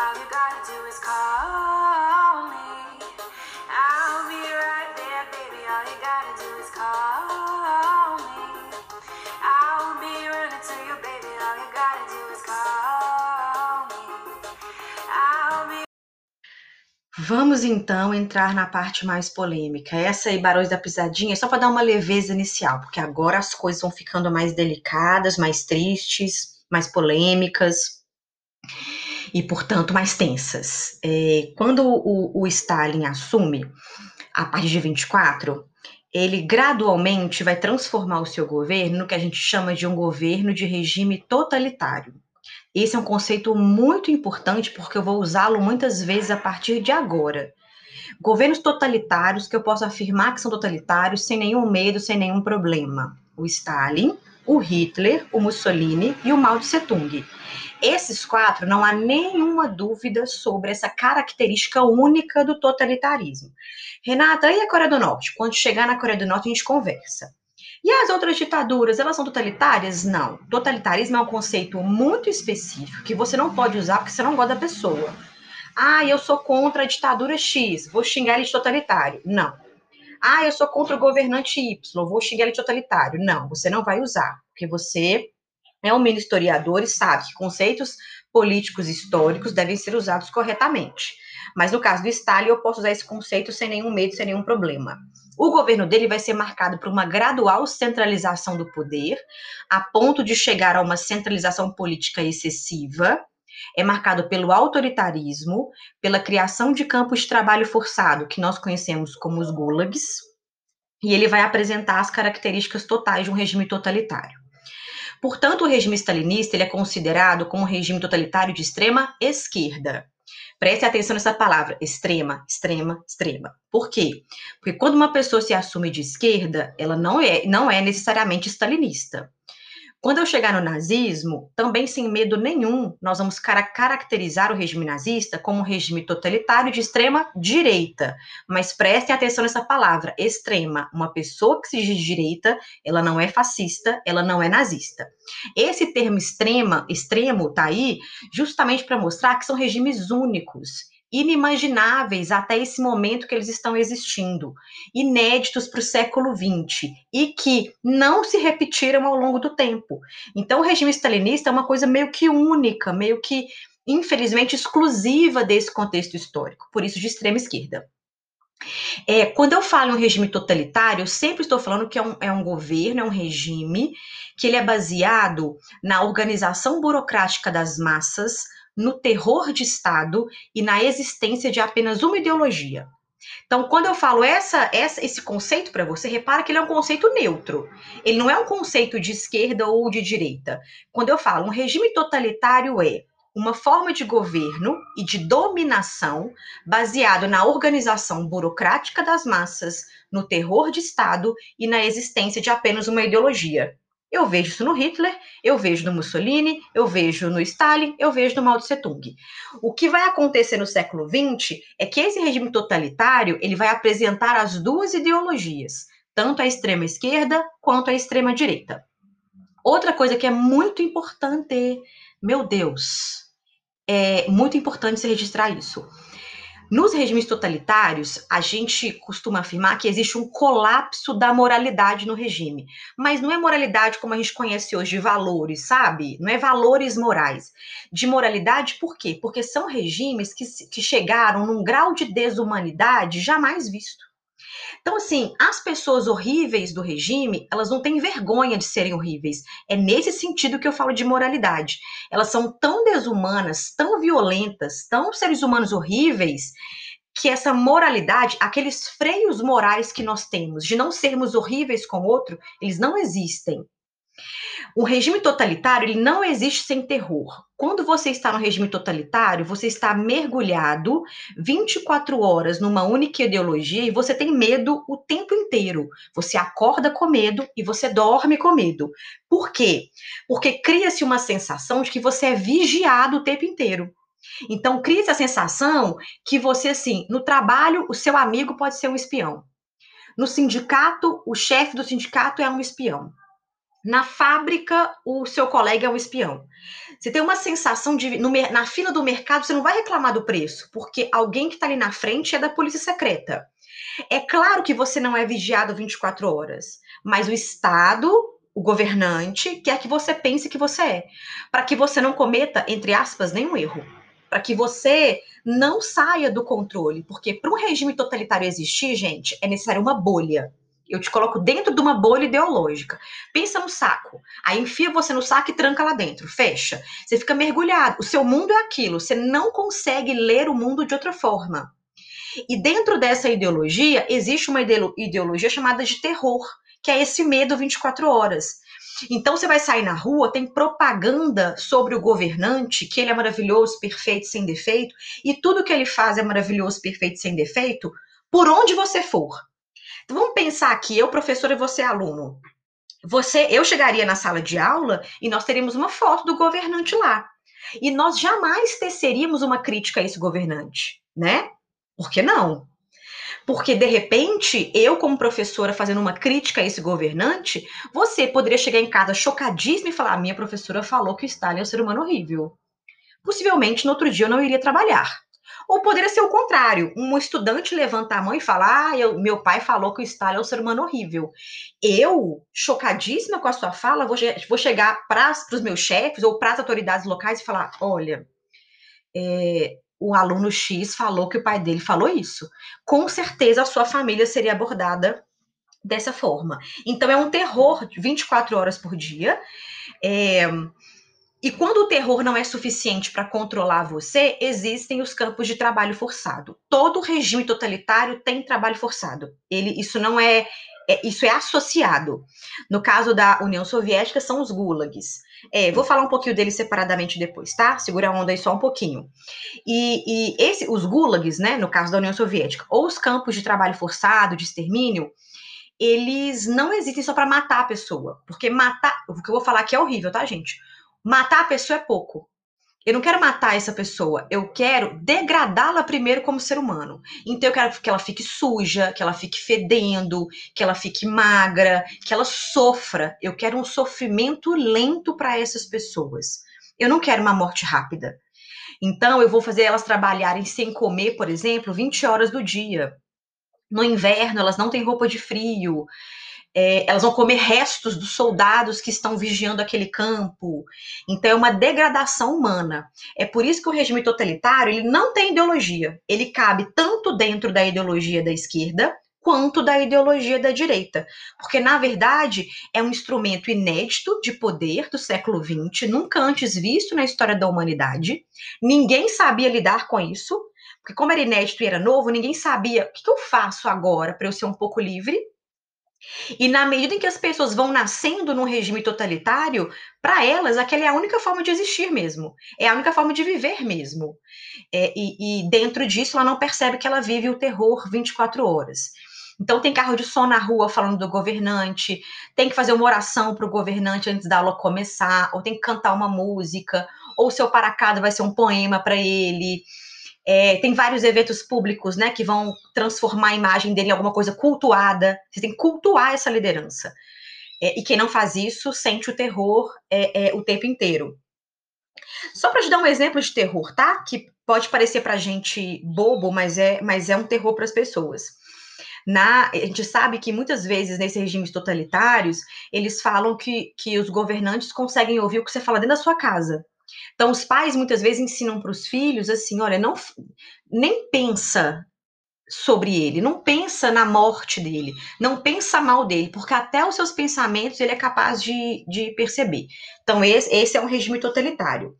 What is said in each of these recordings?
All you gotta do is call me. I'll be right there, baby. All you gotta do is call me. I'll be running to you, baby. All you gotta do is call me. I'll be Vamos então entrar na parte mais polêmica. Essa aí, Barões da Pisadinha, é só para dar uma leveza inicial, porque agora as coisas vão ficando mais delicadas, mais tristes, mais polêmicas e, portanto, mais tensas. É, quando o, o Stalin assume, a partir de 24, ele gradualmente vai transformar o seu governo no que a gente chama de um governo de regime totalitário. Esse é um conceito muito importante porque eu vou usá-lo muitas vezes a partir de agora. Governos totalitários que eu posso afirmar que são totalitários sem nenhum medo, sem nenhum problema. O Stalin, o Hitler, o Mussolini e o Mao Tse Tung. Esses quatro, não há nenhuma dúvida sobre essa característica única do totalitarismo. Renata, e a Coreia do Norte? Quando chegar na Coreia do Norte, a gente conversa. E as outras ditaduras, elas são totalitárias? Não. Totalitarismo é um conceito muito específico que você não pode usar porque você não gosta da pessoa. Ah, eu sou contra a ditadura X, vou xingar ele de totalitário. Não. Ah, eu sou contra o governante Y, vou xingar ele de totalitário. Não, você não vai usar, porque você é um mini historiador e sabe que conceitos políticos históricos devem ser usados corretamente. Mas no caso do Stalin, eu posso usar esse conceito sem nenhum medo, sem nenhum problema. O governo dele vai ser marcado por uma gradual centralização do poder, a ponto de chegar a uma centralização política excessiva. É marcado pelo autoritarismo, pela criação de campos de trabalho forçado, que nós conhecemos como os gulags, e ele vai apresentar as características totais de um regime totalitário. Portanto, o regime stalinista ele é considerado como um regime totalitário de extrema esquerda. Preste atenção nessa palavra, extrema, extrema, extrema. Por quê? Porque quando uma pessoa se assume de esquerda, ela não é, não é necessariamente stalinista. Quando eu chegar no nazismo, também sem medo nenhum, nós vamos caracterizar o regime nazista como um regime totalitário de extrema direita. Mas prestem atenção nessa palavra, extrema. Uma pessoa que se diz direita, ela não é fascista, ela não é nazista. Esse termo extrema, extremo, tá aí justamente para mostrar que são regimes únicos inimagináveis até esse momento que eles estão existindo, inéditos para o século XX e que não se repetiram ao longo do tempo. Então, o regime stalinista é uma coisa meio que única, meio que, infelizmente, exclusiva desse contexto histórico, por isso de extrema esquerda. É, quando eu falo em um regime totalitário, eu sempre estou falando que é um, é um governo, é um regime que ele é baseado na organização burocrática das massas, no terror de Estado e na existência de apenas uma ideologia. Então, quando eu falo essa, essa esse conceito para você, repara que ele é um conceito neutro. Ele não é um conceito de esquerda ou de direita. Quando eu falo um regime totalitário é uma forma de governo e de dominação baseado na organização burocrática das massas, no terror de Estado e na existência de apenas uma ideologia. Eu vejo isso no Hitler, eu vejo no Mussolini, eu vejo no Stalin, eu vejo no Mao Tse Tung. O que vai acontecer no século XX é que esse regime totalitário ele vai apresentar as duas ideologias, tanto a extrema esquerda quanto a extrema direita. Outra coisa que é muito importante, meu Deus, é muito importante se registrar isso. Nos regimes totalitários, a gente costuma afirmar que existe um colapso da moralidade no regime. Mas não é moralidade como a gente conhece hoje, de valores, sabe? Não é valores morais. De moralidade, por quê? Porque são regimes que, que chegaram num grau de desumanidade jamais visto. Então, assim, as pessoas horríveis do regime, elas não têm vergonha de serem horríveis. É nesse sentido que eu falo de moralidade. Elas são tão desumanas, tão violentas, tão seres humanos horríveis, que essa moralidade, aqueles freios morais que nós temos de não sermos horríveis com o outro, eles não existem. O regime totalitário ele não existe sem terror. Quando você está no regime totalitário, você está mergulhado 24 horas numa única ideologia e você tem medo o tempo inteiro. Você acorda com medo e você dorme com medo. Por quê? Porque cria-se uma sensação de que você é vigiado o tempo inteiro. Então, cria-se a sensação que você, assim, no trabalho, o seu amigo pode ser um espião. No sindicato, o chefe do sindicato é um espião Na fábrica, o seu colega é um espião. Você tem uma sensação de. No, na fila do mercado, você não vai reclamar do preço, porque alguém que está ali na frente é da polícia secreta. É claro que você não é vigiado 24 horas, mas o Estado, o governante, quer que você pense que você é, para que você não cometa, entre aspas, nenhum erro. Para que você não saia do controle, porque para um regime totalitário existir, gente, é necessário uma bolha. Eu te coloco dentro de uma bolha ideológica. Pensa no saco. Aí enfia você no saco e tranca lá dentro. Fecha. Você fica mergulhado. O seu mundo é aquilo. Você não consegue ler o mundo de outra forma. E dentro dessa ideologia, existe uma ideologia chamada de terror, que é esse medo 24 horas. Então você vai sair na rua, tem propaganda sobre o governante, que ele é maravilhoso, perfeito, sem defeito, e tudo que ele faz é maravilhoso, perfeito, sem defeito, por onde você for. Então, vamos pensar aqui, eu professor e você aluno. Você, eu chegaria na sala de aula e nós teríamos uma foto do governante lá. E nós jamais teceríamos uma crítica a esse governante, né? Por que não? Porque, de repente, eu, como professora, fazendo uma crítica a esse governante, você poderia chegar em casa chocadíssima e falar: minha professora falou que o Stalin é um ser humano horrível. Possivelmente, no outro dia, eu não iria trabalhar. Ou poderia ser o contrário, um estudante levanta a mão e fala: Ah, eu, meu pai falou que o Stalin é um ser humano horrível. Eu, chocadíssima com a sua fala, vou, vou chegar para os meus chefes ou para as autoridades locais e falar: Olha, é, o aluno X falou que o pai dele falou isso. Com certeza a sua família seria abordada dessa forma. Então é um terror 24 horas por dia. É, e quando o terror não é suficiente para controlar você, existem os campos de trabalho forçado. Todo regime totalitário tem trabalho forçado. Ele, isso não é, é isso é associado. No caso da União Soviética, são os gulags. É, vou falar um pouquinho deles separadamente depois, tá? Segura a onda aí só um pouquinho. E, e esse, os gulags, né, no caso da União Soviética, ou os campos de trabalho forçado, de extermínio, eles não existem só para matar a pessoa, porque matar, o que eu vou falar aqui é horrível, tá, gente? Matar a pessoa é pouco. Eu não quero matar essa pessoa, eu quero degradá-la primeiro como ser humano. Então eu quero que ela fique suja, que ela fique fedendo, que ela fique magra, que ela sofra. Eu quero um sofrimento lento para essas pessoas. Eu não quero uma morte rápida. Então eu vou fazer elas trabalharem sem comer, por exemplo, 20 horas do dia. No inverno, elas não têm roupa de frio é, elas vão comer restos dos soldados que estão vigiando aquele campo. Então é uma degradação humana. É por isso que o regime totalitário ele não tem ideologia. Ele cabe tanto dentro da ideologia da esquerda quanto da ideologia da direita. Porque, na verdade, é um instrumento inédito de poder do século XX, nunca antes visto na história da humanidade. Ninguém sabia lidar com isso, porque, como era inédito e era novo, ninguém sabia o que eu faço agora para eu ser um pouco livre e na medida em que as pessoas vão nascendo num regime totalitário, para elas aquela é a única forma de existir mesmo, é a única forma de viver mesmo. É, e, e, dentro disso ela não percebe que ela vive o terror 24 horas. Então tem carro de som na rua falando do governante, tem que fazer uma oração para o governante antes da aula começar, ou tem que cantar uma música, ou seu para casa vai ser um poema para ele. É, tem vários eventos públicos, né, que vão transformar a imagem dele em alguma coisa cultuada. Você tem que cultuar essa liderança. É, e quem não faz isso sente o terror é, é o tempo inteiro. Só para te dar um exemplo de terror, tá? Que pode parecer para gente bobo, mas é, mas é um terror para as pessoas. Na, a gente sabe que muitas vezes nesses regimes totalitários eles falam que, que os governantes conseguem ouvir o que você fala dentro da sua casa. Então, os pais muitas vezes ensinam para os filhos assim: olha, não nem pensa sobre ele, não pensa na morte dele, não pensa mal dele, porque até os seus pensamentos ele é capaz de, de perceber. Então, esse, esse é um regime totalitário.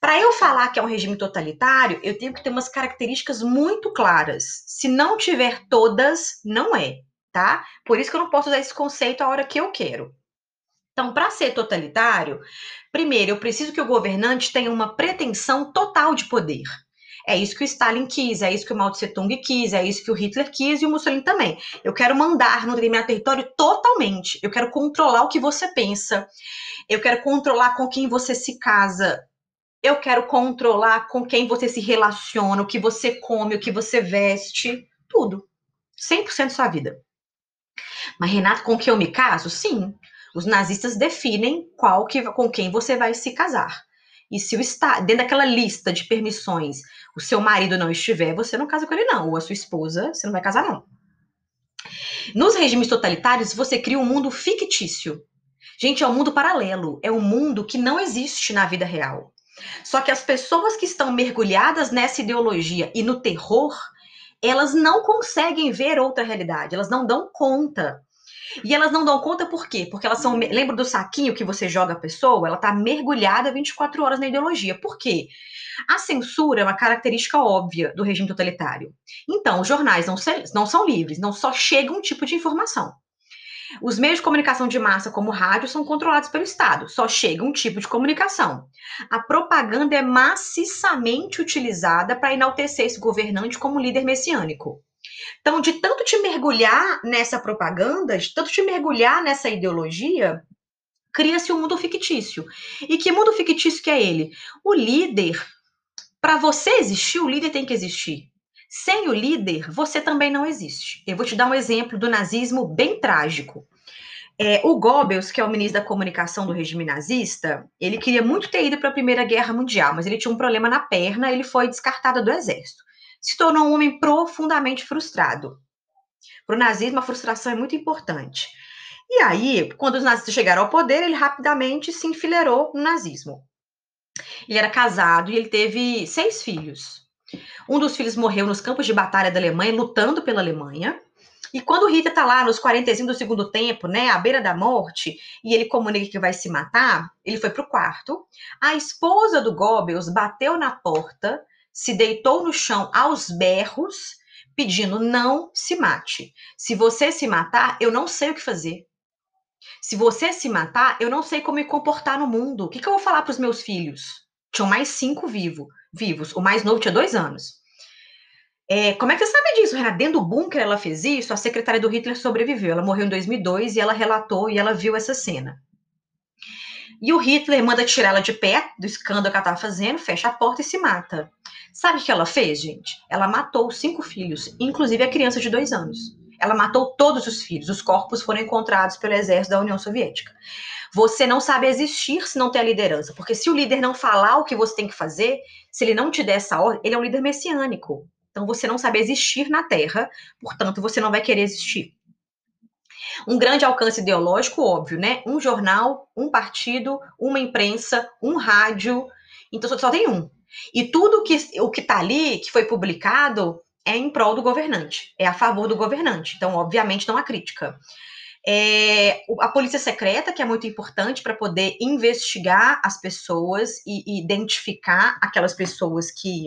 Para eu falar que é um regime totalitário, eu tenho que ter umas características muito claras. Se não tiver todas, não é, tá? Por isso que eu não posso usar esse conceito a hora que eu quero. Então, para ser totalitário, primeiro, eu preciso que o governante tenha uma pretensão total de poder. É isso que o Stalin quis, é isso que o Mao Tse Tung quis, é isso que o Hitler quis e o Mussolini também. Eu quero mandar no determinado território totalmente. Eu quero controlar o que você pensa. Eu quero controlar com quem você se casa. Eu quero controlar com quem você se relaciona, o que você come, o que você veste, tudo. 100% da sua vida. Mas, Renato, com que eu me caso? Sim. Os nazistas definem qual que, com quem você vai se casar. E se o está dentro daquela lista de permissões, o seu marido não estiver, você não casa com ele não, ou a sua esposa, você não vai casar não. Nos regimes totalitários, você cria um mundo fictício. Gente, é um mundo paralelo, é um mundo que não existe na vida real. Só que as pessoas que estão mergulhadas nessa ideologia e no terror, elas não conseguem ver outra realidade, elas não dão conta. E elas não dão conta por quê? Porque elas são. Lembra do saquinho que você joga a pessoa? Ela está mergulhada 24 horas na ideologia. Por quê? A censura é uma característica óbvia do regime totalitário. Então, os jornais não, não são livres, não só chega um tipo de informação. Os meios de comunicação de massa, como rádio, são controlados pelo Estado, só chega um tipo de comunicação. A propaganda é maciçamente utilizada para enaltecer esse governante como líder messiânico. Então, de tanto te mergulhar nessa propaganda, de tanto te mergulhar nessa ideologia, cria-se um mundo fictício. E que mundo fictício que é ele? O líder, para você existir, o líder tem que existir. Sem o líder, você também não existe. Eu vou te dar um exemplo do nazismo bem trágico. É, o Goebbels, que é o ministro da comunicação do regime nazista, ele queria muito ter ido para a Primeira Guerra Mundial, mas ele tinha um problema na perna, ele foi descartado do exército. Se tornou um homem profundamente frustrado. Para o nazismo, a frustração é muito importante. E aí, quando os nazistas chegaram ao poder, ele rapidamente se enfileirou no nazismo. Ele era casado e ele teve seis filhos. Um dos filhos morreu nos campos de batalha da Alemanha, lutando pela Alemanha. E quando Rita tá lá nos 45 do segundo tempo, né, à beira da morte, e ele comunica que vai se matar, ele foi pro quarto. A esposa do Goebbels bateu na porta, se deitou no chão aos berros, pedindo não se mate. Se você se matar, eu não sei o que fazer. Se você se matar, eu não sei como me comportar no mundo. O que, que eu vou falar para os meus filhos? Tinham mais cinco vivo, vivos. O mais novo tinha dois anos. É, como é que você sabe disso, Renata? Dentro do bunker ela fez isso, a secretária do Hitler sobreviveu. Ela morreu em 2002 e ela relatou e ela viu essa cena. E o Hitler manda tirar ela de pé do escândalo que ela estava fazendo, fecha a porta e se mata. Sabe o que ela fez, gente? Ela matou cinco filhos, inclusive a criança de dois anos. Ela matou todos os filhos. Os corpos foram encontrados pelo exército da União Soviética. Você não sabe existir se não tem a liderança, porque se o líder não falar o que você tem que fazer, se ele não te der essa ordem, ele é um líder messiânico. Então você não sabe existir na Terra, portanto você não vai querer existir. Um grande alcance ideológico, óbvio, né? Um jornal, um partido, uma imprensa, um rádio. Então só, tem um. E tudo que, o que está ali, que foi publicado, é em prol do governante, é a favor do governante. Então, obviamente, não há crítica. É, a polícia secreta, que é muito importante para poder investigar as pessoas e, e identificar aquelas pessoas que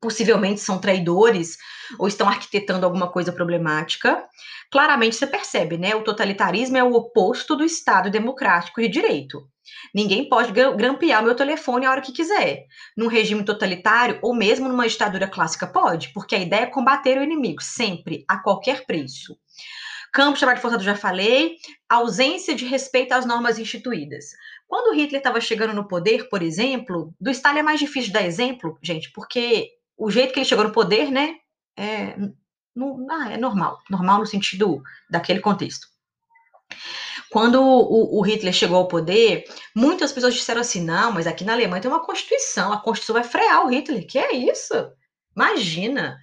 possivelmente são traidores ou estão arquitetando alguma coisa problemática, claramente você percebe, né? O totalitarismo é o oposto do Estado democrático de direito. Ninguém pode grampear o meu telefone a hora que quiser. Num regime totalitário ou mesmo numa ditadura clássica pode, porque a ideia é combater o inimigo, sempre, a qualquer preço. Campo de trabalho forçado, já falei. Ausência de respeito às normas instituídas. Quando Hitler estava chegando no poder, por exemplo, do Stalin é mais difícil dar exemplo, gente, porque o jeito que ele chegou no poder, né, é, ah, é normal. Normal no sentido daquele contexto. Quando o, o, Hitler chegou ao poder, muitas pessoas disseram assim: não, mas aqui na Alemanha tem uma Constituição, a Constituição vai frear o Hitler. Que é isso? Imagina!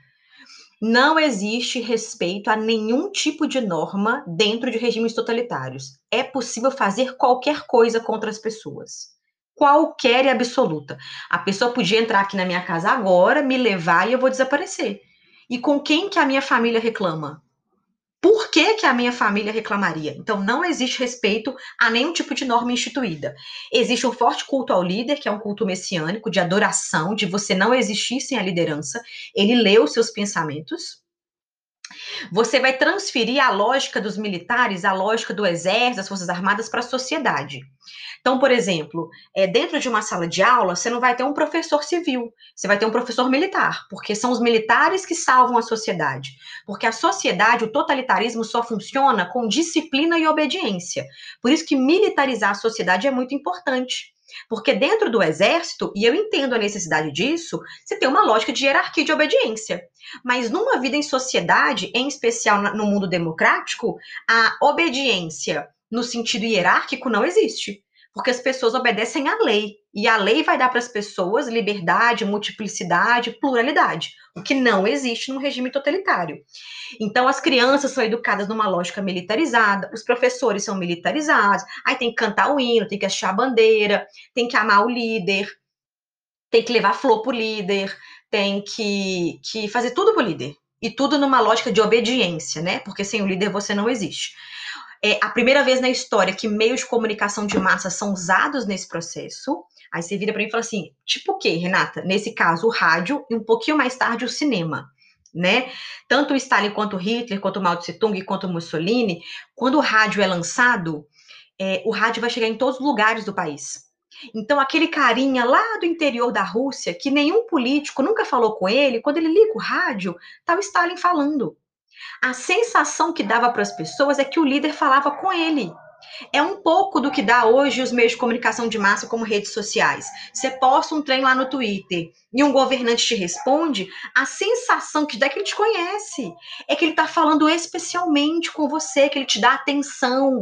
Não existe respeito a nenhum tipo de norma dentro de regimes totalitários. É possível fazer qualquer coisa contra as pessoas qualquer e absoluta. A pessoa podia entrar aqui na minha casa agora, me levar e eu vou desaparecer. E com quem que a minha família reclama? Por que, que a minha família reclamaria? Então, não existe respeito a nenhum tipo de norma instituída. Existe um forte culto ao líder, que é um culto messiânico, de adoração, de você não existir sem a liderança. Ele os seus pensamentos. Você vai transferir a lógica dos militares, a lógica do exército, das forças armadas para a sociedade. Então, por exemplo, é, dentro de uma sala de aula, você não vai ter um professor civil, você vai ter um professor militar, porque são os militares que salvam a sociedade. Porque a sociedade, o totalitarismo só funciona com disciplina e obediência. Por isso que militarizar a sociedade é muito importante. Porque dentro do exército, e eu entendo a necessidade disso, você tem uma lógica de hierarquia de obediência. Mas numa vida em sociedade, em especial no mundo democrático, a obediência no sentido hierárquico não existe, porque as pessoas obedecem à lei, e a lei vai dar para as pessoas liberdade, multiplicidade, pluralidade, o que não existe num regime totalitário. Então, as crianças são educadas numa lógica militarizada, os professores são militarizados, aí tem que cantar o hino, tem que achar a bandeira, tem que amar o líder, tem que levar flor pro líder, tem que, que fazer tudo pro líder. E tudo numa lógica de obediência, né? Porque sem o líder você não existe. É a primeira vez na história que meios de comunicação de massa são usados nesse processo. Aí você vira para mim e fala assim: tipo o quê, Renata? Nesse caso, o rádio e um pouquinho mais tarde o cinema. Né? Tanto o Stalin quanto o Hitler, quanto o Mao Tse Tung, quanto o Mussolini, quando o rádio é lançado, é, o rádio vai chegar em todos os lugares do país. Então, aquele carinha lá do interior da Rússia, que nenhum político nunca falou com ele, quando ele liga o rádio, tá o Stalin falando. A sensação que dava para as pessoas é que o líder falava com ele. É um pouco do que dá hoje os meios de comunicação de massa, como redes sociais. Você posta um trem lá no Twitter e um governante te responde, a sensação que dá é que ele te conhece. É que ele está falando especialmente com você, que ele te dá atenção.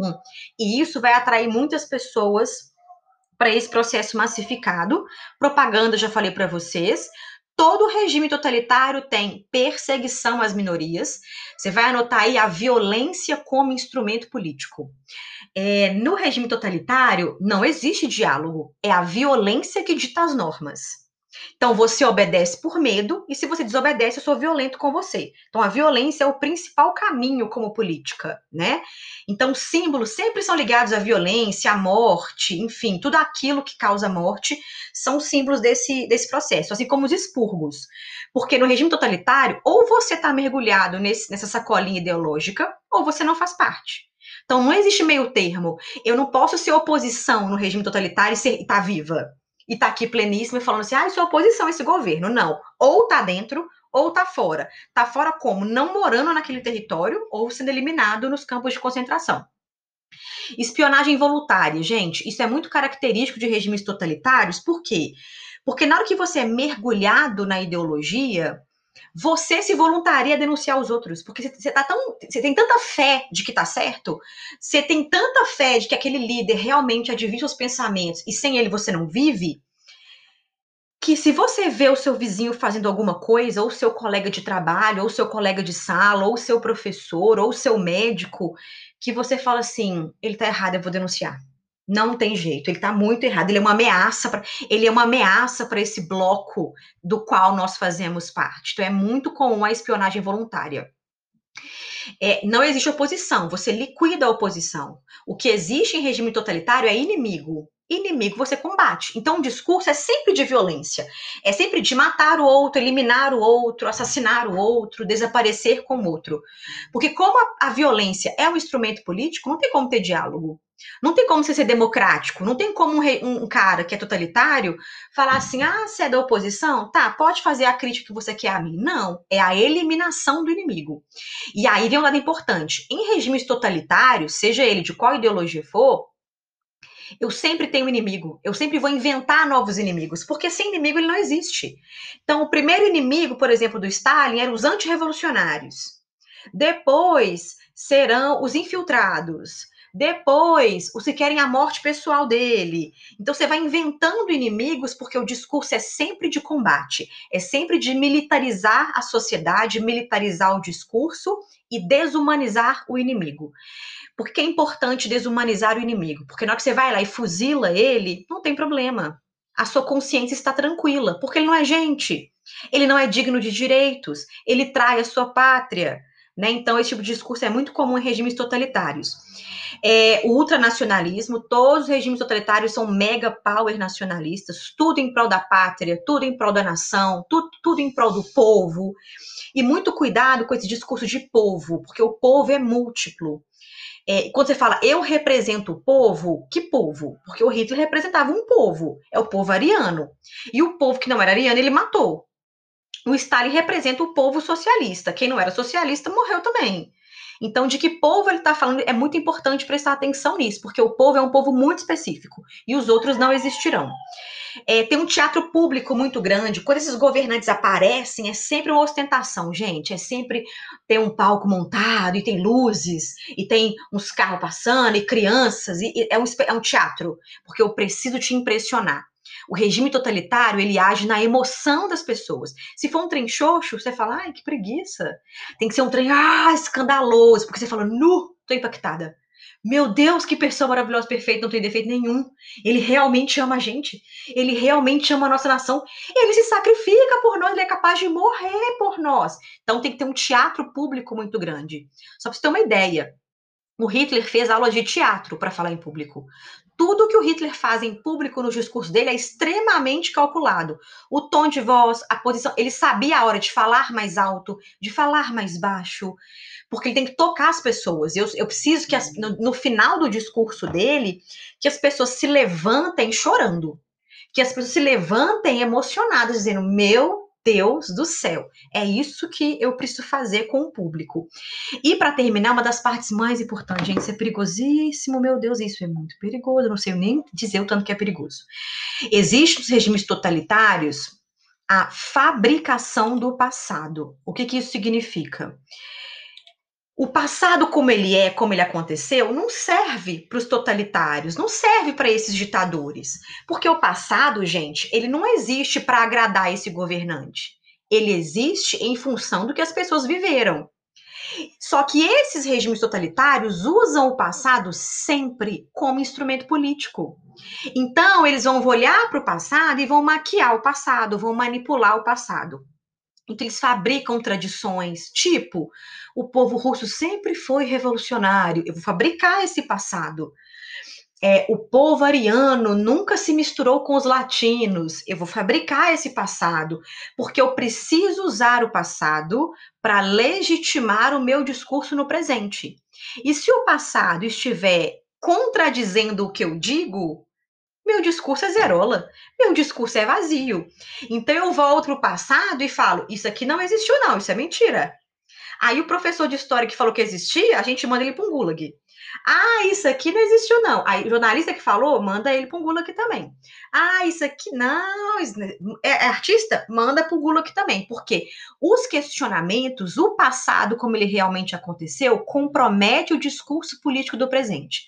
E isso vai atrair muitas pessoas para esse processo massificado. Propaganda, já falei para vocês. Todo regime totalitário tem perseguição às minorias. Você vai anotar aí a violência como instrumento político. É, no regime totalitário, não existe diálogo, é a violência que dita as normas. Então você obedece por medo, e se você desobedece, eu sou violento com você. Então a violência é o principal caminho como política, né? Então símbolos sempre são ligados à violência, à morte, enfim, tudo aquilo que causa morte são símbolos desse, desse processo, assim como os expurgos. Porque no regime totalitário, ou você está mergulhado nesse, nessa sacolinha ideológica, ou você não faz parte. Então não existe meio termo. Eu não posso ser oposição no regime totalitário e estar tá viva e tá aqui pleníssimo e falando assim, ah, isso é oposição a esse governo. Não. Ou tá dentro ou tá fora. Tá fora como? Não morando naquele território ou sendo eliminado nos campos de concentração. Espionagem voluntária, gente, isso é muito característico de regimes totalitários, por quê? Porque na hora que você é mergulhado na ideologia, você se voluntaria a denunciar os outros, porque você, tá tão, você tem tanta fé de que tá certo, você tem tanta fé de que aquele líder realmente adivinha os pensamentos e sem ele você não vive, que se você vê o seu vizinho fazendo alguma coisa, ou seu colega de trabalho, ou seu colega de sala, ou seu professor, ou seu médico, que você fala assim, ele tá errado, eu vou denunciar. Não tem jeito, ele está muito errado. Ele é uma ameaça para ele é uma ameaça para esse bloco do qual nós fazemos parte. Então é muito comum a espionagem voluntária. É, não existe oposição, você liquida a oposição. O que existe em regime totalitário é inimigo. Inimigo você combate. Então o discurso é sempre de violência, é sempre de matar o outro, eliminar o outro, assassinar o outro, desaparecer com o outro. Porque como a, a violência é um instrumento político, não tem como ter diálogo. Não tem como você ser democrático, não tem como um, rei, um, cara que é totalitário falar assim: ah, você é da oposição? Tá, pode fazer a crítica que você quer a mim. Não, é a eliminação do inimigo. E aí vem um lado importante: em regimes totalitários, seja ele de qual ideologia for, eu sempre tenho inimigo, eu sempre vou inventar novos inimigos, porque sem inimigo ele não existe. Então, o primeiro inimigo, por exemplo, do Stalin eram os antirrevolucionários. Depois serão os infiltrados. Depois, os que querem a morte pessoal dele. Então, você vai inventando inimigos porque o discurso é sempre de combate, é sempre de militarizar a sociedade, militarizar o discurso e desumanizar o inimigo. Por que é importante desumanizar o inimigo? Porque na hora que você vai lá e fuzila ele, não tem problema. A sua consciência está tranquila, porque ele não é gente. Ele não é digno de direitos, ele trai a sua pátria. Né? Então, esse tipo de discurso é muito comum em regimes totalitários. É, o ultranacionalismo, todos os regimes totalitários são mega power nacionalistas, tudo em prol da pátria, tudo em prol da nação, tudo, tudo em prol do povo. E muito cuidado com esse discurso de povo, porque o povo é múltiplo. É, quando você fala eu represento o povo, que povo? Porque o Hitler representava um povo, é o povo ariano. E o povo que não era ariano, ele matou o Stalin representa o povo socialista. Quem não era socialista morreu também. Então, de que povo ele está falando é muito importante prestar atenção nisso, porque o povo é um povo muito específico e os outros não existirão. É, tem um teatro público muito grande. Quando esses governantes aparecem, é sempre uma ostentação, gente. É sempre ter um palco montado e tem luzes e tem uns carros passando e crianças. E, e é, um, é um teatro, porque eu preciso te impressionar. O regime totalitário, ele age na emoção das pessoas. Se for um trem xoxo, você fala, ai, que preguiça. Tem que ser um trem, ah, escandaloso, porque você fala, nu, tô impactada. Meu Deus, que pessoa maravilhosa, perfeita, não tem defeito nenhum. Ele realmente ama a gente. Ele realmente ama a nossa nação. Ele se sacrifica por nós, ele é capaz de morrer por nós. Então tem que ter um teatro público muito grande. Só para você ter uma ideia, o Hitler fez aula de teatro para falar em público. Tudo que o Hitler faz em público no discurso dele é extremamente calculado. O tom de voz, a posição, ele sabia a hora de falar mais alto, de falar mais baixo, porque ele tem que tocar as pessoas. Eu, eu preciso que as, no, no final do discurso dele, que as pessoas se levantem chorando, que as pessoas se levantem emocionadas, dizendo: Meu Deus do céu. É isso que eu preciso fazer com o público. E para terminar, uma das partes mais importantes, gente, isso é perigosíssimo, meu Deus, isso é muito perigoso, não sei nem dizer o tanto que é perigoso. Existem os regimes totalitários a fabricação do passado. O que, que isso significa? O passado como ele é, como ele aconteceu, não serve para os totalitários, não serve para esses ditadores. Porque o passado, gente, ele não existe para agradar esse governante. Ele existe em função do que as pessoas viveram. Só que esses regimes totalitários usam o passado sempre como instrumento político. Então, eles vão olhar para o passado e vão maquiar o passado, vão manipular o passado. Então, eles fabricam tradições, tipo, o povo russo sempre foi revolucionário, eu vou fabricar esse passado. É, o povo ariano nunca se misturou com os latinos, eu vou fabricar esse passado, porque eu preciso usar o passado para legitimar o meu discurso no presente. E se o passado estiver contradizendo o que eu digo, meu discurso é zerola, meu discurso é vazio. Então eu volto para o passado e falo: isso aqui não existiu, não, isso é mentira. Aí o professor de história que falou que existia, a gente manda ele para um gulag. Ah, isso aqui não existiu, não. Aí o jornalista que falou, manda ele para um gulag também. Ah, isso aqui não. É, é artista? Manda para o gulag também. Porque os questionamentos, o passado, como ele realmente aconteceu, compromete o discurso político do presente.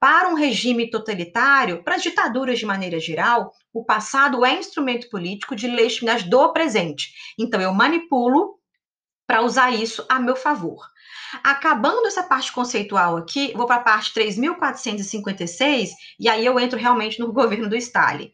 Para um regime totalitário, para as ditaduras de maneira geral, o passado é instrumento político de legitimidade do presente. Então, eu manipulo para usar isso a meu favor. Acabando essa parte conceitual aqui, vou para a parte 3456 e aí eu entro realmente no governo do Stalin.